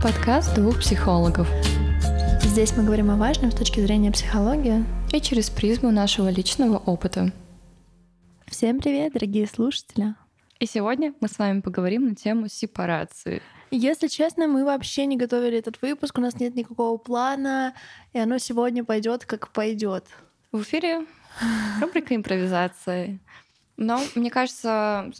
Подкаст двух психологов. Здесь мы говорим о важном с точки зрения психологии и через призму нашего личного опыта. Всем привет, дорогие слушатели! И сегодня мы с вами поговорим на тему сепарации. Если честно, мы вообще не готовили этот выпуск, у нас нет никакого плана, и оно сегодня пойдет как пойдет. В эфире рубрика импровизации. Но мне кажется,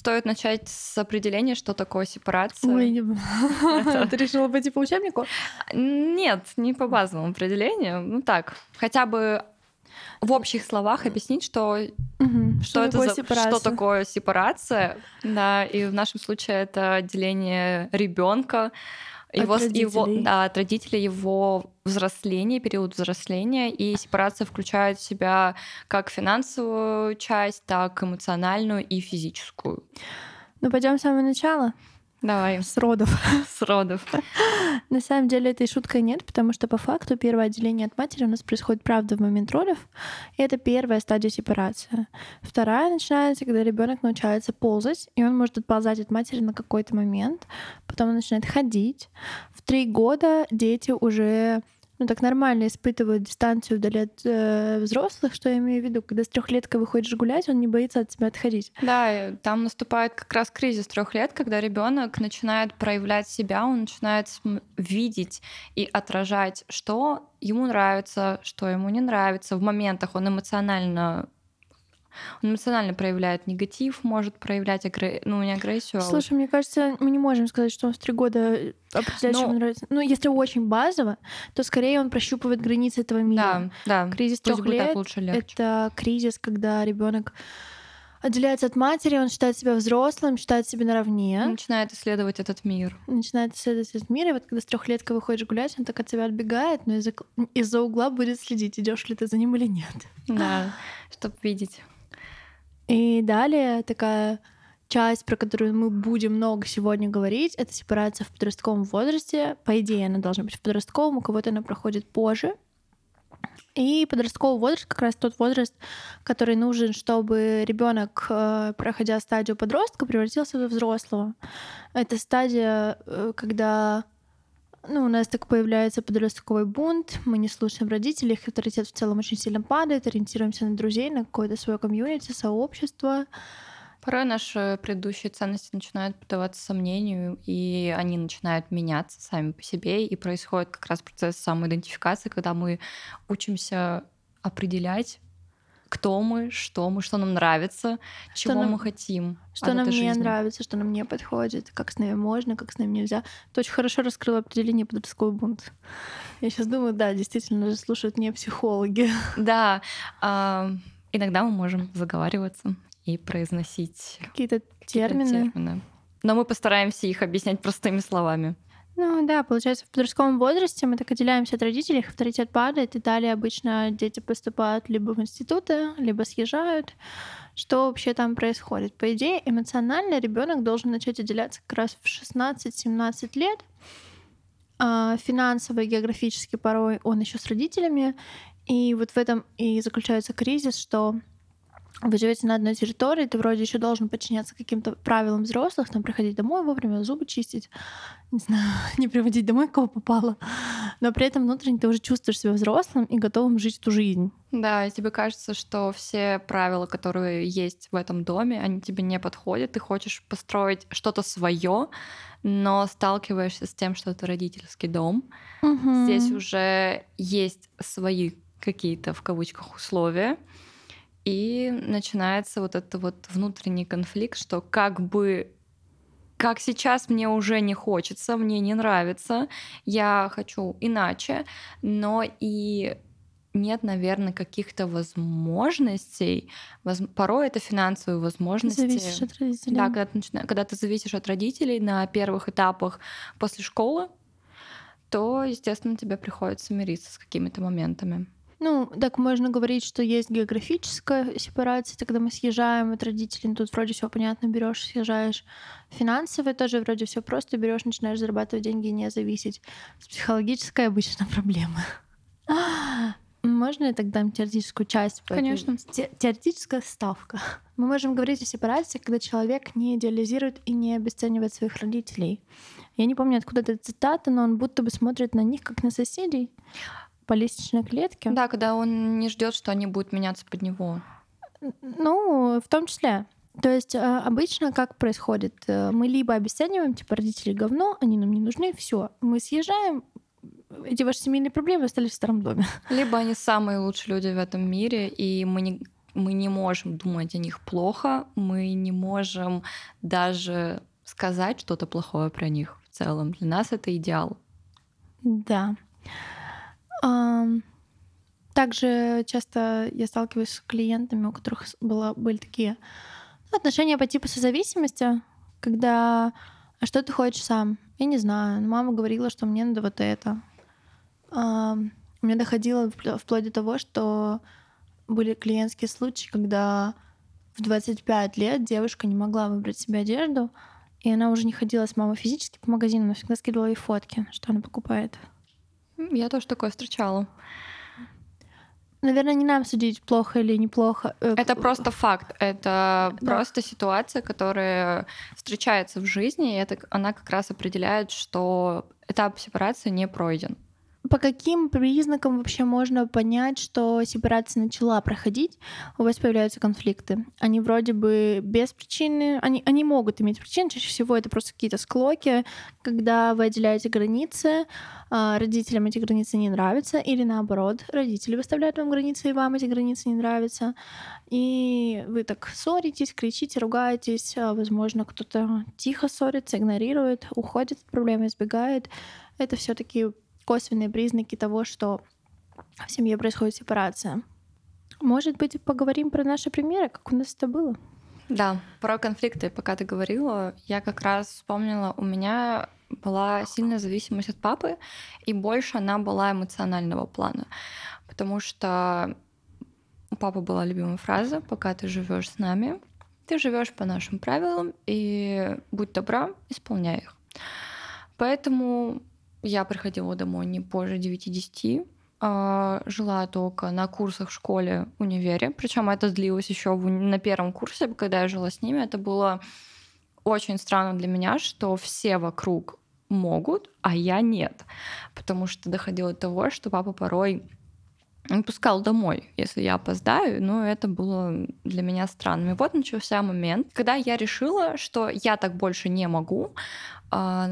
стоит начать с определения, что такое сепарация. Ой, ты решила пойти по учебнику? Нет, не по базовому определению. Ну так, хотя бы в общих словах объяснить, что, угу. что, что, это такое за, что такое сепарация. Да, и в нашем случае это отделение ребенка его, от его, да, от родителей его взросление, период взросления, и сепарация включает в себя как финансовую часть, так эмоциональную и физическую. Ну, пойдем с самого начала. Давай. С родов. С родов. На самом деле этой шуткой нет, потому что по факту первое отделение от матери у нас происходит, правда, в момент родов. И это первая стадия сепарации. Вторая начинается, когда ребенок научается ползать, и он может отползать от матери на какой-то момент. Потом он начинает ходить. В три года дети уже ну, так нормально испытывают дистанцию вдали от э, взрослых, что я имею в виду, когда с трехлеткой выходишь гулять, он не боится от тебя отходить. Да, там наступает как раз кризис трех лет, когда ребенок начинает проявлять себя, он начинает видеть и отражать, что ему нравится, что ему не нравится. В моментах он эмоционально он эмоционально проявляет негатив, может проявлять агр... ну, не агрессию. А Слушай, а мне кажется, мы не можем сказать, что он в три года определяет, Но... что ему нравится. Ну, если очень базово, то скорее он прощупывает границы этого мира. Да, да. Кризис трех лет лучше, это кризис, когда ребенок отделяется от матери, он считает себя взрослым, считает себя наравне. Начинает исследовать этот мир. Начинает исследовать этот мир, и вот когда с трехлетка выходишь гулять, он так от тебя отбегает, но из-за из угла будет следить, идешь ли ты за ним или нет. Да, чтобы видеть. И далее такая часть, про которую мы будем много сегодня говорить, это сепарация в подростковом возрасте. По идее, она должна быть в подростковом, у кого-то она проходит позже. И подростковый возраст как раз тот возраст, который нужен, чтобы ребенок, э, проходя стадию подростка, превратился во взрослого. Это стадия, э, когда ну, у нас так появляется подростковый бунт, мы не слушаем родителей, их авторитет в целом очень сильно падает, ориентируемся на друзей, на какое-то свое комьюнити, сообщество. Порой наши предыдущие ценности начинают поддаваться сомнению, и они начинают меняться сами по себе, и происходит как раз процесс самоидентификации, когда мы учимся определять кто мы, что мы, что нам нравится, что чего нам, мы хотим. Что нам не жизни. нравится, что нам не подходит, как с нами можно, как с нами нельзя. Ты очень хорошо раскрыла определение подростковый бунт. Я сейчас думаю, да, действительно же слушают не психологи. Да, э, иногда мы можем заговариваться и произносить какие-то термины. термины. Но мы постараемся их объяснять простыми словами. Ну да, получается, в подростковом возрасте мы так отделяемся от родителей, их авторитет падает, и далее обычно дети поступают либо в институты, либо съезжают. Что вообще там происходит? По идее, эмоционально ребенок должен начать отделяться как раз в 16-17 лет. А финансово и географически порой он еще с родителями. И вот в этом и заключается кризис, что вы живете на одной территории, ты вроде еще должен подчиняться каким-то правилам взрослых, там приходить домой вовремя, зубы чистить, не знаю, не приводить домой кого попало. Но при этом внутренне ты уже чувствуешь себя взрослым и готовым жить эту жизнь. Да, и тебе кажется, что все правила, которые есть в этом доме, они тебе не подходят. Ты хочешь построить что-то свое, но сталкиваешься с тем, что это родительский дом. Угу. Здесь уже есть свои какие-то в кавычках условия и начинается вот этот вот внутренний конфликт, что как бы как сейчас мне уже не хочется, мне не нравится, я хочу иначе, но и нет, наверное, каких-то возможностей. Воз... Порой это финансовые возможности. Зависишь от родителей. Да, когда ты, начина... когда ты зависишь от родителей на первых этапах после школы, то, естественно, тебе приходится мириться с какими-то моментами. Ну, так можно говорить, что есть географическая сепарация, когда мы съезжаем от родителей, ну, тут вроде все понятно, берешь, съезжаешь. Финансовая тоже вроде все просто, берешь, начинаешь зарабатывать деньги, не зависеть. С психологической обычно проблема. Можно я тогда дам теоретическую часть? Конечно. Те- Теоретическая ставка. Мы можем говорить о сепарации, когда человек не идеализирует и не обесценивает своих родителей. Я не помню, откуда эта цитата, но он будто бы смотрит на них как на соседей по лестничной клетке. Да, когда он не ждет, что они будут меняться под него. Ну, в том числе. То есть э, обычно как происходит? Э, Мы либо обесцениваем, типа, родители говно, они нам не нужны, все. Мы съезжаем, эти ваши семейные проблемы остались в старом доме. Либо они самые лучшие люди в этом мире, и мы не, мы не можем думать о них плохо, мы не можем даже сказать что-то плохое про них в целом. Для нас это идеал. Да. Также часто я сталкиваюсь с клиентами, у которых было, были такие ну, отношения по типу созависимости, когда «А что ты хочешь сам? Я не знаю. Мама говорила, что мне надо вот это. У меня доходило впл- вплоть до того, что были клиентские случаи, когда в 25 лет девушка не могла выбрать себе одежду, и она уже не ходила с мамой физически по магазину, но всегда скидывала ей фотки, что она покупает. Я тоже такое встречала. Наверное, не нам судить, плохо или неплохо. Э, Это просто факт. Это Да. просто ситуация, которая встречается в жизни, и это, она как раз определяет, что этап сепарации не пройден. По каким признакам вообще можно понять, что сепарация начала проходить, у вас появляются конфликты? Они вроде бы без причины, они, они могут иметь причины, чаще всего это просто какие-то склоки, когда вы отделяете границы, а, родителям эти границы не нравятся, или наоборот, родители выставляют вам границы, и вам эти границы не нравятся, и вы так ссоритесь, кричите, ругаетесь, а, возможно, кто-то тихо ссорится, игнорирует, уходит от проблемы, избегает. Это все таки косвенные признаки того, что в семье происходит сепарация. Может быть, поговорим про наши примеры, как у нас это было? Да, про конфликты, пока ты говорила, я как раз вспомнила, у меня была сильная зависимость от папы, и больше она была эмоционального плана. Потому что у папы была любимая фраза «Пока ты живешь с нами, ты живешь по нашим правилам, и будь добра, исполняй их». Поэтому я приходила домой не позже 9-10, а, жила только на курсах в школе, универе. Причем это длилось еще на первом курсе, когда я жила с ними. Это было очень странно для меня, что все вокруг могут, а я нет. Потому что доходило до того, что папа порой пускал домой, если я опоздаю, но это было для меня странным. И вот начался момент, когда я решила, что я так больше не могу, а,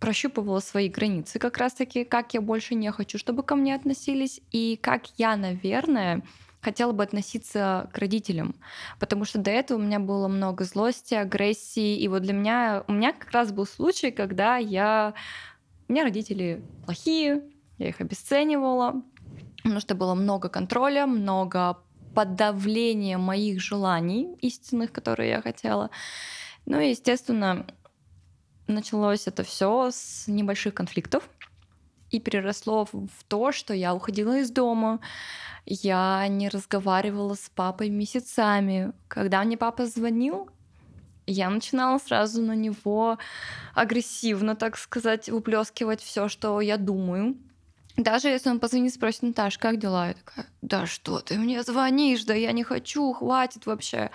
прощупывала свои границы, как раз-таки, как я больше не хочу, чтобы ко мне относились, и как я, наверное, хотела бы относиться к родителям, потому что до этого у меня было много злости, агрессии, и вот для меня, у меня как раз был случай, когда я, у меня родители плохие, я их обесценивала, потому что было много контроля, много подавления моих желаний истинных, которые я хотела. Ну и, естественно, началось это все с небольших конфликтов и переросло в то, что я уходила из дома, я не разговаривала с папой месяцами. Когда мне папа звонил, я начинала сразу на него агрессивно, так сказать, выплескивать все, что я думаю. Даже если он позвонит, спросит, Наташ, как дела? Я такая, да что ты мне звонишь, да я не хочу, хватит вообще.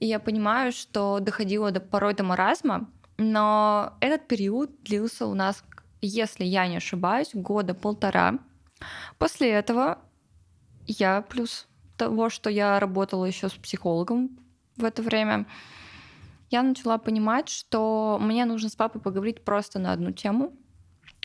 И я понимаю, что доходило до, порой до маразма, но этот период длился у нас, если я не ошибаюсь, года полтора. После этого я, плюс того, что я работала еще с психологом в это время, я начала понимать, что мне нужно с папой поговорить просто на одну тему,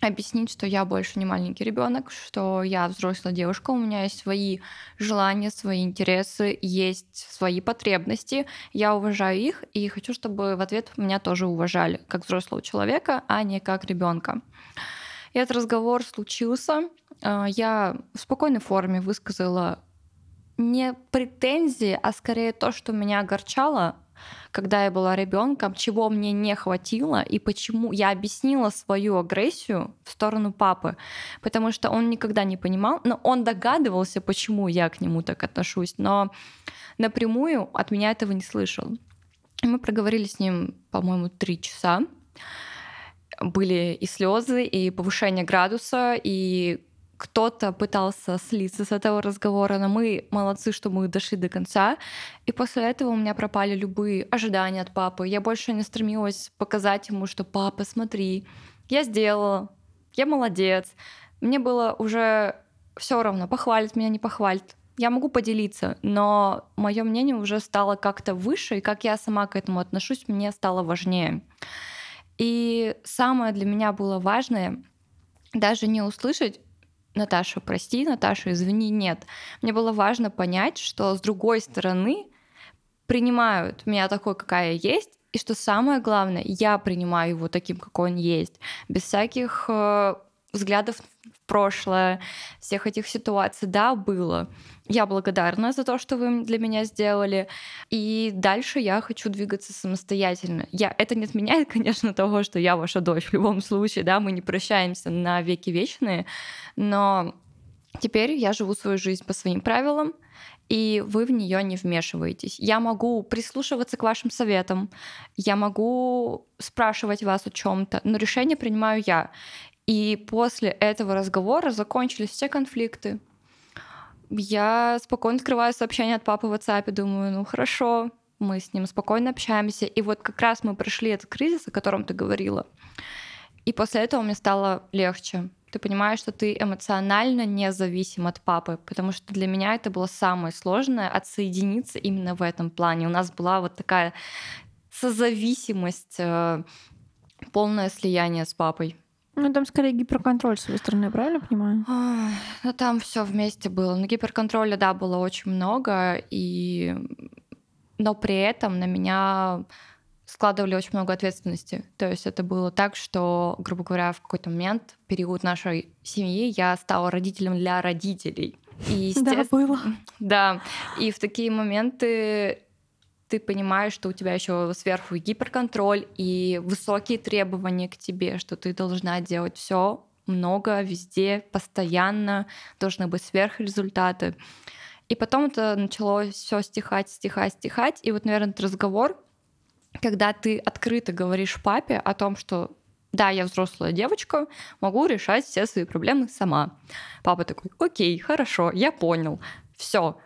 объяснить, что я больше не маленький ребенок, что я взрослая девушка, у меня есть свои желания, свои интересы, есть свои потребности, я уважаю их и хочу, чтобы в ответ меня тоже уважали как взрослого человека, а не как ребенка. Этот разговор случился. Я в спокойной форме высказала не претензии, а скорее то, что меня огорчало, когда я была ребенком, чего мне не хватило и почему я объяснила свою агрессию в сторону папы, потому что он никогда не понимал, но он догадывался, почему я к нему так отношусь, но напрямую от меня этого не слышал. Мы проговорили с ним, по-моему, три часа. Были и слезы, и повышение градуса, и кто-то пытался слиться с этого разговора, но мы молодцы, что мы дошли до конца. И после этого у меня пропали любые ожидания от папы. Я больше не стремилась показать ему, что папа, смотри, я сделала, я молодец. Мне было уже все равно, похвалит меня, не похвалит. Я могу поделиться, но мое мнение уже стало как-то выше, и как я сама к этому отношусь, мне стало важнее. И самое для меня было важное даже не услышать Наташа, прости, Наташа, извини, нет. Мне было важно понять, что с другой стороны принимают меня такой, какая я есть, и что самое главное, я принимаю его таким, какой он есть, без всяких э, взглядов в прошлое, всех этих ситуаций. Да, было. Я благодарна за то, что вы для меня сделали. И дальше я хочу двигаться самостоятельно. Я, это не отменяет, конечно, того, что я ваша дочь. В любом случае, да, мы не прощаемся на веки вечные. Но теперь я живу свою жизнь по своим правилам, и вы в нее не вмешиваетесь. Я могу прислушиваться к вашим советам, я могу спрашивать вас о чем-то, но решение принимаю я. И после этого разговора закончились все конфликты. Я спокойно открываю сообщение от папы в WhatsApp, думаю, ну хорошо, мы с ним спокойно общаемся. И вот как раз мы прошли этот кризис, о котором ты говорила. И после этого мне стало легче. Ты понимаешь, что ты эмоционально независим от папы, потому что для меня это было самое сложное отсоединиться именно в этом плане. У нас была вот такая созависимость, э, полное слияние с папой. Ну, там скорее гиперконтроль с своей стороны, правильно понимаю? Ну, там все вместе было. Но гиперконтроля, да, было очень много, и... но при этом на меня складывали очень много ответственности. То есть это было так, что, грубо говоря, в какой-то момент, период нашей семьи, я стала родителем для родителей. И, естественно... Да, было. Да, и в такие моменты ты понимаешь, что у тебя еще сверху гиперконтроль и высокие требования к тебе, что ты должна делать все много, везде, постоянно, должны быть сверхрезультаты. И потом это начало все стихать, стихать, стихать. И вот, наверное, этот разговор, когда ты открыто говоришь папе о том, что да, я взрослая девочка, могу решать все свои проблемы сама. Папа такой, окей, хорошо, я понял, все.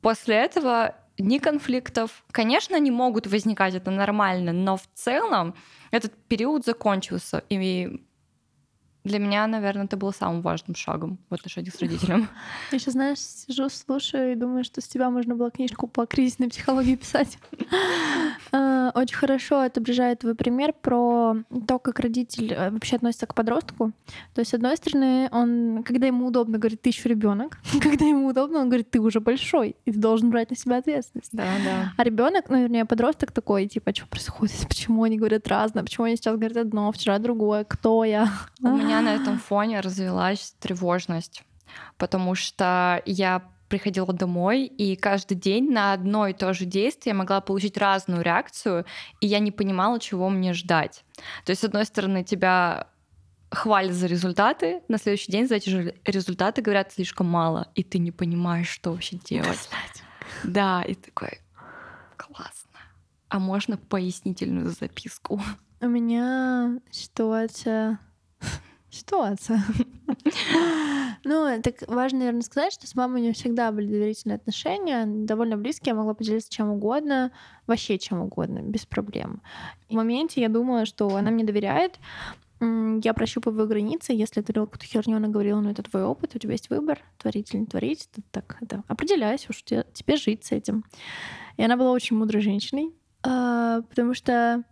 После этого ни конфликтов. Конечно, они могут возникать, это нормально, но в целом этот период закончился. И для меня, наверное, это было самым важным шагом в отношении с родителем. Я сейчас, знаешь, сижу, слушаю и думаю, что с тебя можно было книжку по кризисной психологии писать. А, очень хорошо отображает твой пример про то, как родитель э, вообще относится к подростку. То есть, с одной стороны, он, когда ему удобно, говорит, ты еще ребенок. Когда ему удобно, он говорит, ты уже большой, и ты должен брать на себя ответственность. Да, да. А ребенок, ну, вернее, подросток такой, типа, что происходит, почему они говорят разное, почему они сейчас говорят одно, вчера другое, кто я? У меня на этом фоне развилась тревожность, потому что я приходила домой, и каждый день на одно и то же действие я могла получить разную реакцию, и я не понимала, чего мне ждать. То есть, с одной стороны, тебя хвалят за результаты, на следующий день за эти же результаты говорят слишком мало, и ты не понимаешь, что вообще делать. Да, и такой, классно. А можно пояснительную записку? У меня ситуация ситуация. Ну, так важно, наверное, сказать, что с мамой у нее всегда были доверительные отношения, довольно близкие, я могла поделиться чем угодно, вообще чем угодно, без проблем. В моменте я думала, что она мне доверяет, я прощупываю границы, если ты какую-то херню она говорила, ну это твой опыт, у тебя есть выбор, творить или не творить, ты так это определяйся, уж тебе, тебе жить с этим. И она была очень мудрой женщиной, а, потому что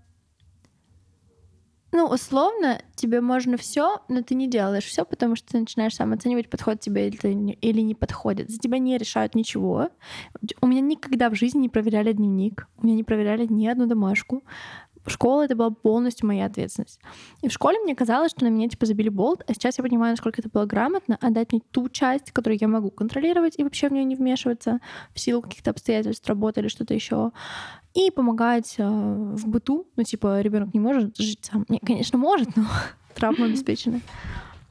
ну, условно, тебе можно все, но ты не делаешь все, потому что ты начинаешь сам оценивать, подходит тебе или, не подходит. За тебя не решают ничего. У меня никогда в жизни не проверяли дневник, у меня не проверяли ни одну домашку. Школа — это была полностью моя ответственность. И в школе мне казалось, что на меня типа забили болт, а сейчас я понимаю, насколько это было грамотно, отдать мне ту часть, которую я могу контролировать и вообще в нее не вмешиваться в силу каких-то обстоятельств работы или что-то еще и помогать э, в быту. Ну, типа, ребенок не может жить сам. Не, конечно, может, но травма обеспечена.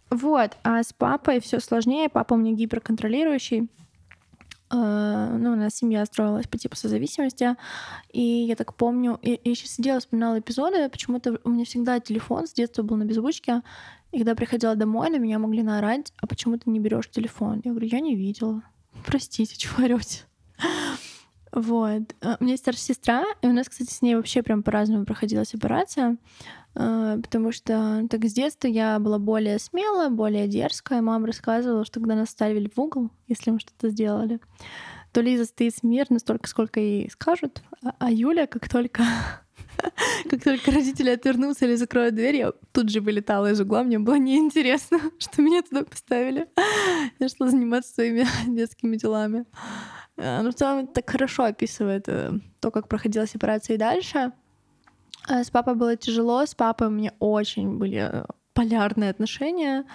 Вот. А с папой все сложнее. Папа у меня гиперконтролирующий. Э, ну, у нас семья строилась по типу созависимости, и я так помню, я, я сейчас сидела, вспоминала эпизоды, почему-то у меня всегда телефон с детства был на беззвучке, и когда приходила домой, на меня могли наорать, а почему ты не берешь телефон? Я говорю, я не видела. Простите, чего орете? Вот. Э, у меня старшая сестра, и у нас, кстати, с ней вообще прям по-разному проходила сепарация, э, потому что так с детства я была более смелая, более дерзкая. Мама рассказывала, что когда нас ставили в угол, если мы что-то сделали, то Лиза стоит смирно столько, сколько ей скажут, а, а Юля, как только как только родители отвернутся или закроют дверь, я тут же вылетала из угла. Мне было неинтересно, что меня туда поставили. Я шла заниматься своими детскими делами. Ну, в целом, так хорошо описывает э, то, как проходила сепарация и дальше. Э, с папой было тяжело, с папой у меня очень были полярные отношения.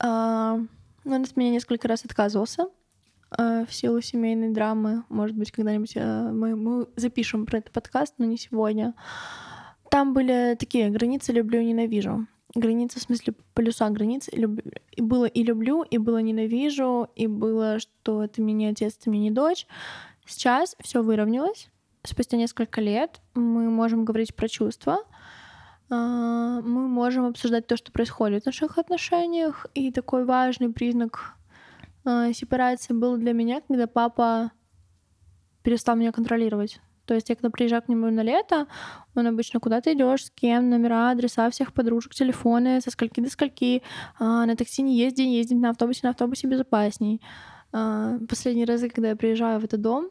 Он от меня несколько раз отказывался в силу семейной драмы. Может быть, когда-нибудь мы, мы запишем про этот подкаст, но не сегодня. Там были такие границы люблю-ненавижу граница, в смысле полюса границ. И, люб... и было и люблю, и было ненавижу, и было, что это мне не отец, это мне не дочь. Сейчас все выровнялось. Спустя несколько лет мы можем говорить про чувства, а, мы можем обсуждать то, что происходит в наших отношениях. И такой важный признак а, сепарации был для меня, когда папа перестал меня контролировать. То есть я когда приезжаю к нему на лето, он обычно куда ты идешь, с кем, номера, адреса всех подружек, телефоны, со скольки до скольки, а, на такси не езди, ездить на автобусе, на автобусе безопасней. А, последние разы, когда я приезжаю в этот дом,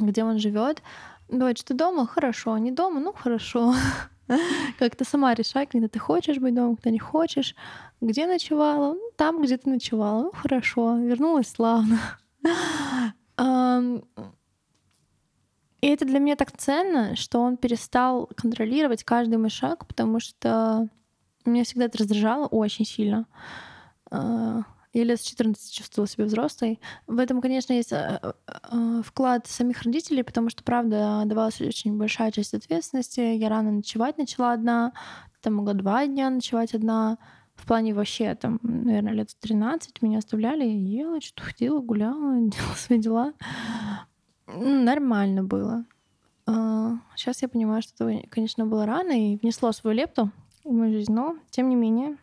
где он живет, дочь, ты дома? Хорошо. Не дома? Ну, хорошо. Как то сама решай, когда ты хочешь быть дома, когда не хочешь. Где ночевала? Ну, там, где ты ночевала. Ну, хорошо. Вернулась славно. И это для меня так ценно, что он перестал контролировать каждый мой шаг, потому что меня всегда это раздражало очень сильно. А, я лет с 14 чувствовала себя взрослой. В этом, конечно, есть э, э, вклад самих родителей, потому что, правда, давалась очень большая часть ответственности. Я рано ночевать начала одна, там могла два дня ночевать одна. В плане вообще, там, наверное, лет 13 меня оставляли, я ела, что-то ходила, гуляла, делала свои дела. Нормально было. Сейчас а, я понимаю, что это, конечно, было рано и внесло свою лепту в мою жизнь, но тем не менее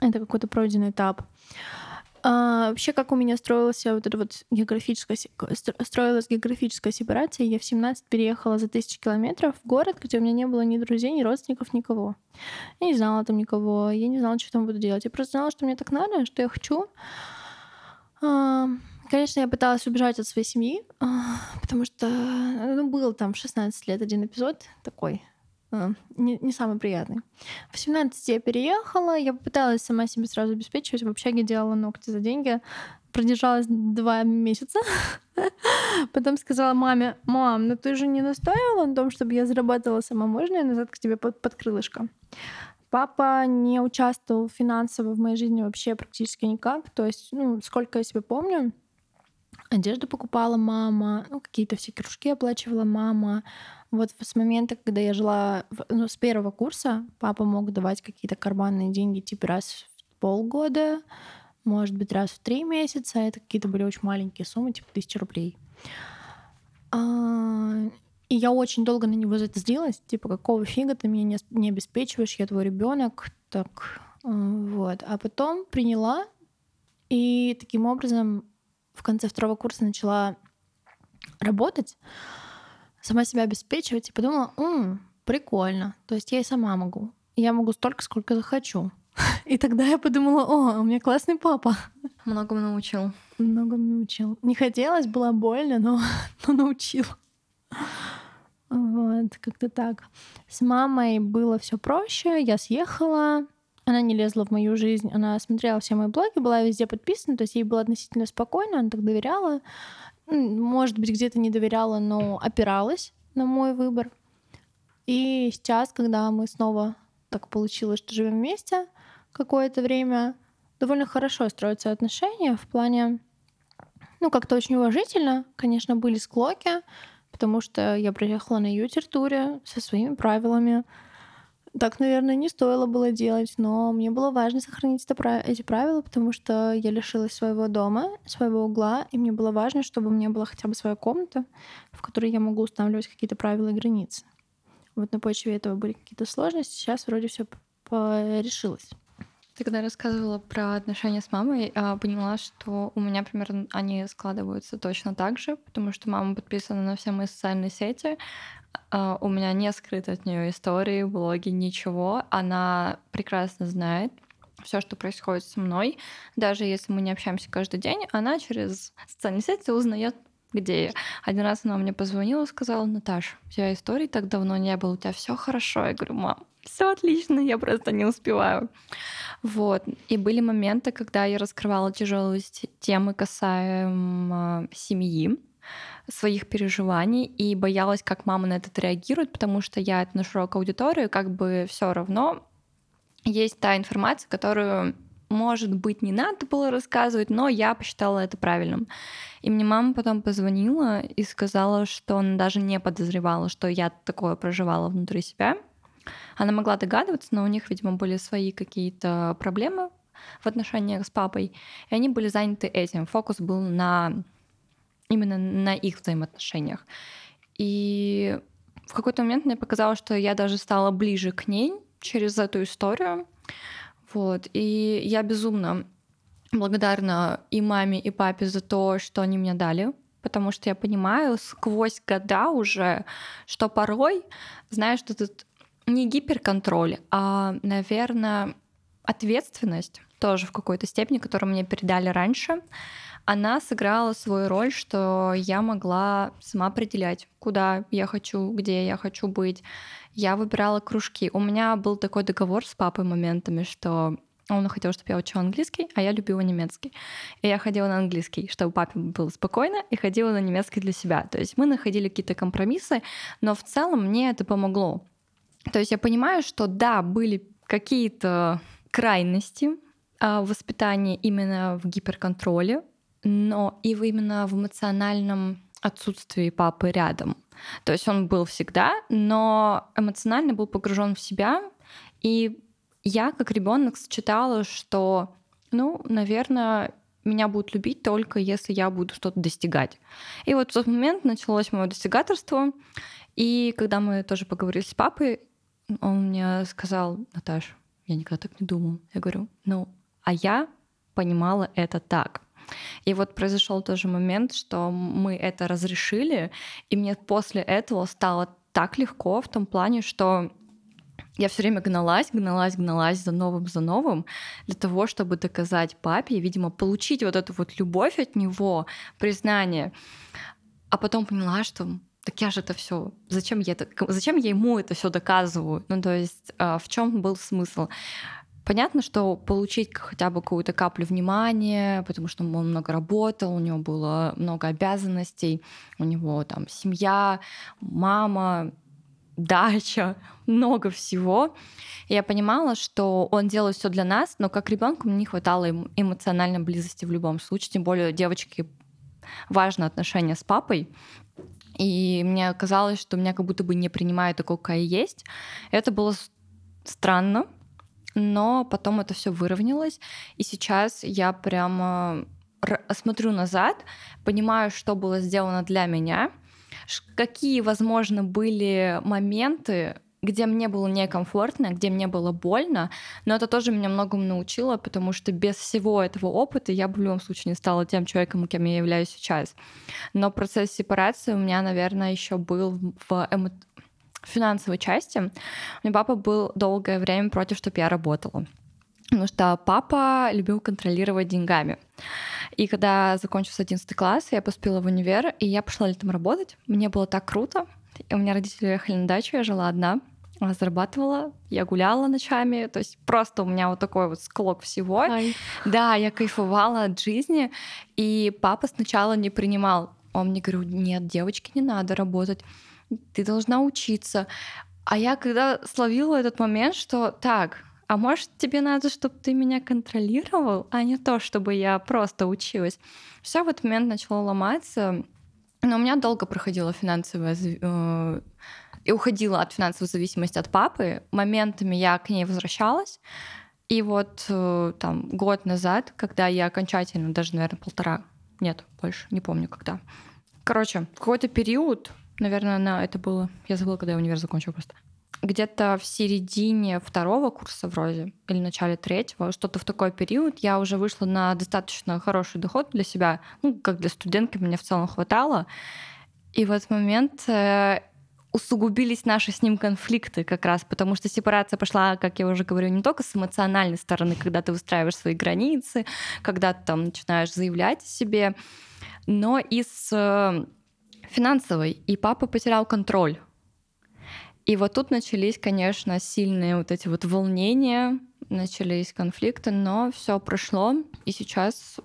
это какой-то пройденный этап. А, вообще, как у меня строился вот эта вот географическая, строилась географическая сепарация, я в 17 переехала за тысячи километров в город, где у меня не было ни друзей, ни родственников, никого. Я не знала там никого, я не знала, что там буду делать. Я просто знала, что мне так надо, что я хочу. А, Конечно, я пыталась убежать от своей семьи, а, потому что ну, был там в 16 лет один эпизод такой, а, не, не самый приятный. В 17 я переехала, я попыталась сама себе сразу обеспечивать, в общаге делала ногти за деньги, продержалась два месяца. Потом сказала маме, мам, ну ты же не настаивала на том, чтобы я зарабатывала сама, можно я назад к тебе под, под крылышко? Папа не участвовал финансово в моей жизни вообще практически никак. То есть, ну, сколько я себе помню, Одежду покупала мама, ну, какие-то все кружки оплачивала мама. Вот с момента, когда я жила, ну, с первого курса, папа мог давать какие-то карманные деньги типа раз в полгода, может быть, раз в три месяца. Это какие-то были очень маленькие суммы, типа тысяча рублей. А, и я очень долго на него за это злилась. Типа, какого фига ты меня не, не обеспечиваешь, я твой ребенок. Так, а, вот. А потом приняла, и таким образом в конце второго курса начала работать, сама себя обеспечивать и подумала, М, прикольно, то есть я и сама могу. Я могу столько, сколько захочу. И тогда я подумала, о, у меня классный папа. Многому научил. Многому научил. Не хотелось, было больно, но, но научил. Вот, как-то так. С мамой было все проще. Я съехала, она не лезла в мою жизнь, она смотрела все мои блоги, была везде подписана, то есть ей было относительно спокойно, она так доверяла. Может быть, где-то не доверяла, но опиралась на мой выбор. И сейчас, когда мы снова так получилось, что живем вместе какое-то время, довольно хорошо строятся отношения в плане, ну, как-то очень уважительно. Конечно, были склоки, потому что я приехала на ютер-туре со своими правилами, Так, наверное, не стоило было делать, но мне было важно сохранить это, эти правила, потому что я лишилась своего дома, своего угла, и мне было важно, чтобы у меня была хотя бы своя комната, в которой я могу устанавливать какие-то правила и границы. Вот на почве этого были какие-то сложности, сейчас вроде все решилось. Ты когда рассказывала про отношения с мамой, а, поняла, что у меня примерно они складываются точно так же, потому что мама подписана на все мои социальные сети. А, у меня не скрыты от нее истории, блоги, ничего. Она прекрасно знает все, что происходит со мной. Даже если мы не общаемся каждый день, она через социальные сети узнает где. Один раз она мне позвонила и сказала, Наташа, у тебя истории так давно не было, у тебя все хорошо. Я говорю, мам, все отлично, я просто не успеваю. Вот. И были моменты, когда я раскрывала тяжелые темы касаемо семьи, своих переживаний и боялась, как мама на это реагирует, потому что я это на широкую аудиторию, как бы все равно есть та информация, которую может быть, не надо было рассказывать, но я посчитала это правильным. И мне мама потом позвонила и сказала, что она даже не подозревала, что я такое проживала внутри себя. Она могла догадываться, но у них, видимо, были свои какие-то проблемы в отношениях с папой, и они были заняты этим. Фокус был на именно на их взаимоотношениях. И в какой-то момент мне показалось, что я даже стала ближе к ней через эту историю. Вот. И я безумно благодарна и маме, и папе за то, что они мне дали, потому что я понимаю сквозь года уже, что порой, знаешь, что тут не гиперконтроль, а, наверное, ответственность тоже в какой-то степени, которую мне передали раньше, она сыграла свою роль, что я могла сама определять, куда я хочу, где я хочу быть. Я выбирала кружки. У меня был такой договор с папой моментами, что он хотел, чтобы я учила английский, а я любила немецкий. И я ходила на английский, чтобы папе было спокойно, и ходила на немецкий для себя. То есть мы находили какие-то компромиссы, но в целом мне это помогло. То есть я понимаю, что да, были какие-то крайности а, в воспитании именно в гиперконтроле, но и именно в эмоциональном отсутствии папы рядом. То есть он был всегда, но эмоционально был погружен в себя. И я, как ребенок, сочетала, что, ну, наверное, меня будут любить только если я буду что-то достигать. И вот в тот момент началось мое достигаторство. И когда мы тоже поговорили с папой, он мне сказал, Наташ, я никогда так не думал. Я говорю, ну, а я понимала это так. И вот произошел тоже момент, что мы это разрешили, и мне после этого стало так легко в том плане, что я все время гналась, гналась, гналась за новым, за новым, для того, чтобы доказать папе, видимо, получить вот эту вот любовь от него, признание. А потом поняла, что так я же это все, зачем я это, зачем я ему это все доказываю? Ну, то есть, а, в чем был смысл? Понятно, что получить хотя бы какую-то каплю внимания, потому что он много работал, у него было много обязанностей, у него там семья, мама, дача, много всего. Я понимала, что он делает все для нас, но как ребенку мне не хватало эмоциональной близости в любом случае. Тем более девочке важно отношение с папой. И мне казалось, что меня как будто бы не принимают такой, какая есть. Это было странно, но потом это все выровнялось, и сейчас я прямо смотрю назад, понимаю, что было сделано для меня, какие, возможно, были моменты, где мне было некомфортно, где мне было больно, но это тоже меня многому научило, потому что без всего этого опыта я бы в любом случае не стала тем человеком, кем я являюсь сейчас. Но процесс сепарации у меня, наверное, еще был в эмо финансовой части, у меня папа был долгое время против, чтобы я работала. Потому что папа любил контролировать деньгами. И когда закончился 11 класс, я поступила в универ, и я пошла летом работать. Мне было так круто. У меня родители уехали на дачу, я жила одна, зарабатывала, я гуляла ночами, то есть просто у меня вот такой вот склок всего. Ай. Да, я кайфовала от жизни, и папа сначала не принимал. Он мне говорил, нет, девочки, не надо работать ты должна учиться. А я когда словила этот момент, что так, а может тебе надо, чтобы ты меня контролировал, а не то, чтобы я просто училась. Все в этот момент начало ломаться. Но у меня долго проходила финансовая э, и уходила от финансовой зависимости от папы. Моментами я к ней возвращалась. И вот э, там год назад, когда я окончательно, даже, наверное, полтора, нет, больше, не помню когда. Короче, какой-то период, наверное, на это было, я забыла, когда я универ закончила просто. Где-то в середине второго курса вроде, или начале третьего, что-то в такой период, я уже вышла на достаточно хороший доход для себя, ну, как для студентки, мне в целом хватало. И в этот момент э, усугубились наши с ним конфликты как раз, потому что сепарация пошла, как я уже говорю, не только с эмоциональной стороны, когда ты выстраиваешь свои границы, когда ты там начинаешь заявлять о себе, но и с финансовой. И папа потерял контроль. И вот тут начались, конечно, сильные вот эти вот волнения, начались конфликты, но все прошло, и сейчас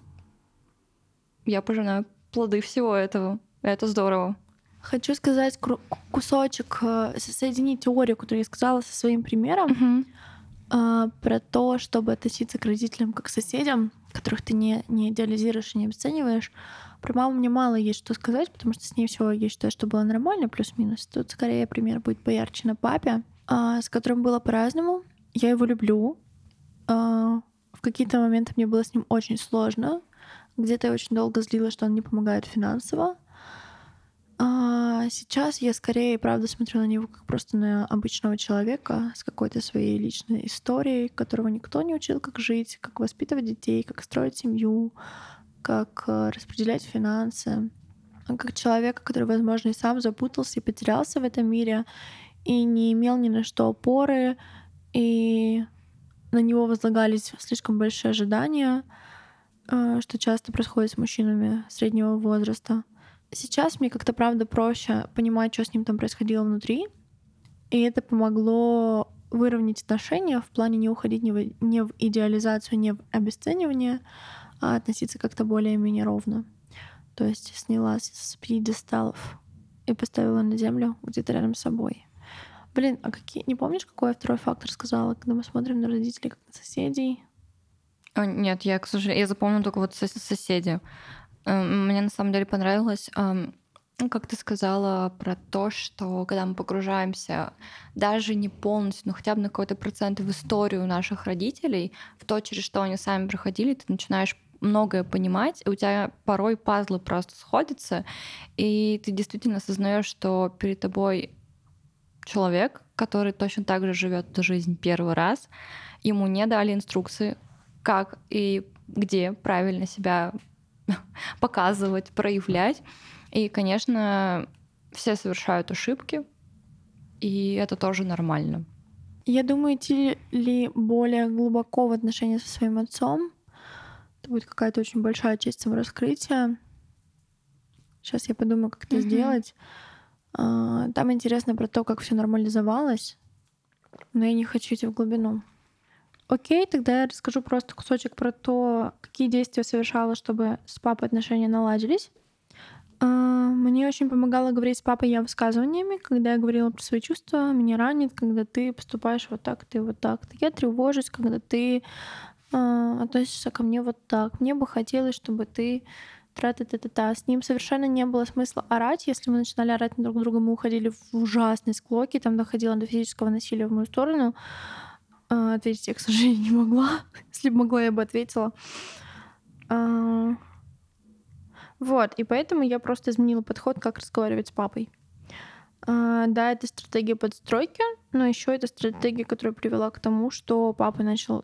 я пожинаю плоды всего этого. Это здорово. Хочу сказать кусочек, э, соединить теорию, которую я сказала со своим примером, угу. Про то, чтобы относиться к родителям как к соседям, которых ты не, не идеализируешь и не обесцениваешь. Про маму мне мало есть что сказать, потому что с ней все, я считаю, что было нормально, плюс-минус. Тут скорее пример будет поярче на папе, а, с которым было по-разному. Я его люблю. А, в какие-то моменты мне было с ним очень сложно. Где-то я очень долго злилась, что он не помогает финансово. А сейчас я скорее, правда, смотрю на него как просто на обычного человека с какой-то своей личной историей, которого никто не учил, как жить, как воспитывать детей, как строить семью, как э, распределять финансы. Как человека, который, возможно, и сам запутался и потерялся в этом мире, и не имел ни на что опоры, и на него возлагались слишком большие ожидания, э, что часто происходит с мужчинами среднего возраста. Сейчас мне как-то, правда, проще понимать, что с ним там происходило внутри. И это помогло выровнять отношения в плане не уходить не в, не в идеализацию, не в обесценивание, а относиться как-то более-менее ровно. То есть снялась с пьедесталов и поставила на землю где-то рядом с собой. Блин, а какие... Не помнишь, какой я второй фактор сказала, когда мы смотрим на родителей как на соседей? О, нет, я, к сожалению, я запомнила только вот соседи. Эм, мне на самом деле понравилось, ну, как ты сказала про то, что когда мы погружаемся даже не полностью, но хотя бы на какой-то процент в историю наших родителей, в то, через что они сами проходили, ты начинаешь многое понимать, и у тебя порой пазлы просто сходятся, и ты действительно осознаешь, что перед тобой человек, который точно так же живет эту жизнь первый раз, ему не дали инструкции, как и где правильно себя показывать, проявлять. И, конечно, все совершают ошибки, и это тоже нормально. Я думаю, идти ли более глубоко в отношения со своим отцом, это будет какая-то очень большая часть самораскрытия. Сейчас я подумаю, как это mm-hmm. сделать. А, там интересно про то, как все нормализовалось, но я не хочу идти в глубину. Окей, тогда я расскажу просто кусочек про то, какие действия совершала, чтобы с папой отношения наладились. А, мне очень помогало говорить с папой я высказываниями, когда я говорила про свои чувства, меня ранит, когда ты поступаешь вот так, ты вот так. Я тревожусь, когда ты э, относишься ко мне вот так. Мне бы хотелось, чтобы ты трата та та та С ним совершенно не было смысла орать. Если мы начинали орать друг друга, мы уходили в ужасные склоки, там доходило до физического насилия в мою сторону. А, ответить я, к сожалению, не могла. Если бы могла, я бы ответила. А, вот, и поэтому я просто изменила подход, как разговаривать с папой. А, да, это стратегия подстройки, но еще это стратегия, которая привела к тому, что папа начал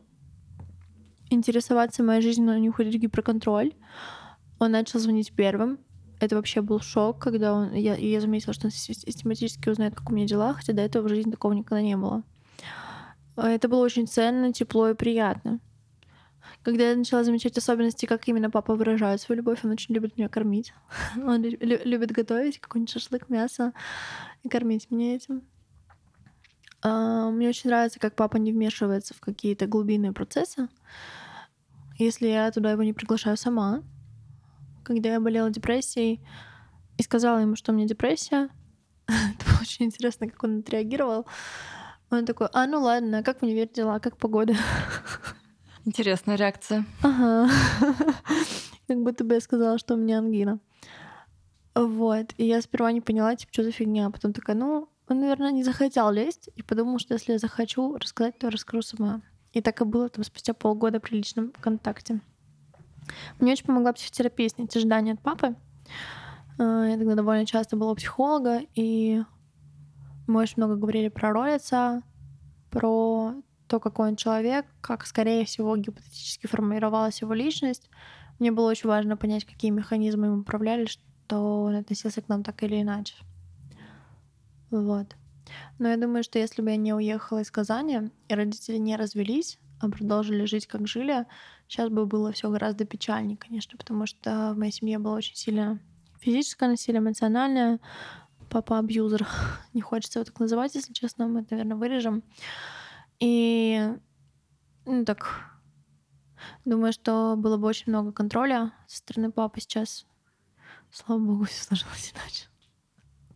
интересоваться моей жизнью, но не уходить в гиперконтроль. Он начал звонить первым. Это вообще был шок, когда он... Я, я заметила, что он систематически узнает, как у меня дела, хотя до этого в жизни такого никогда не было. А, это было очень ценно, тепло и приятно. Когда я начала замечать особенности, как именно папа выражает свою любовь, он очень любит меня кормить. Он любит готовить какой-нибудь шашлык, мясо и кормить меня этим. А, мне очень нравится, как папа не вмешивается в какие-то глубинные процессы. Если я туда его не приглашаю сама. Когда я болела депрессией и сказала ему, что у меня депрессия, это было очень интересно, как он отреагировал. Он такой, а ну ладно, как в универ дела, как погода? Интересная реакция. Ага. Как будто бы я сказала, что у меня ангина. Вот. И я сперва не поняла, типа, что за фигня. А потом такая, ну, он, наверное, не захотел лезть и подумал, что если я захочу рассказать, то расскажу сама. И так и было там спустя полгода при личном контакте. Мне очень помогла психотерапия снять ожидания от папы. А, я тогда довольно часто была у психолога, и мы очень много говорили про роль отца, про то, какой он человек, как, скорее всего, гипотетически формировалась его личность. Мне было очень важно понять, какие механизмы им управляли, что он относился к нам так или иначе. Вот. Но я думаю, что если бы я не уехала из Казани, и родители не развелись, а продолжили жить, как жили, сейчас бы было все гораздо печальнее, конечно, потому что в моей семье было очень сильно физическое насилие, эмоциональное. Папа абьюзер. Не хочется его так называть, если честно, мы это, наверное, вырежем. И ну, так, думаю, что было бы очень много контроля со стороны папы сейчас. Слава богу, все сложилось иначе.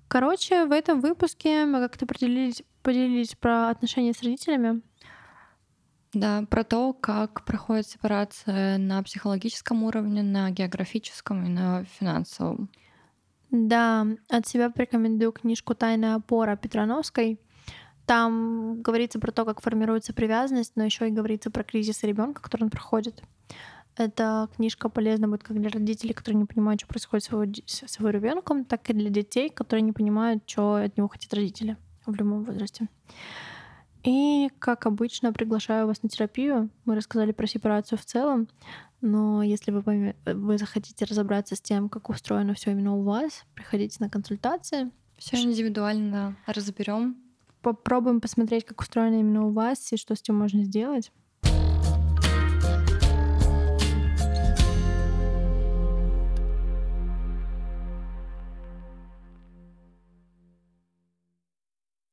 Короче, в этом выпуске мы как-то поделились, поделились про отношения с родителями. Да, про то, как проходит сепарация на психологическом уровне, на географическом и на финансовом. Да, от себя порекомендую книжку «Тайная опора» Петрановской. Там говорится про то, как формируется привязанность, но еще и говорится про кризис ребенка, который он проходит. Эта книжка полезна будет как для родителей, которые не понимают, что происходит с его, с его ребенком, так и для детей, которые не понимают, что от него хотят родители в любом возрасте. И, как обычно, приглашаю вас на терапию. Мы рассказали про сепарацию в целом, но если вы, вы захотите разобраться с тем, как устроено все именно у вас, приходите на консультации. Все индивидуально разберем. Попробуем посмотреть, как устроено именно у вас и что с этим можно сделать.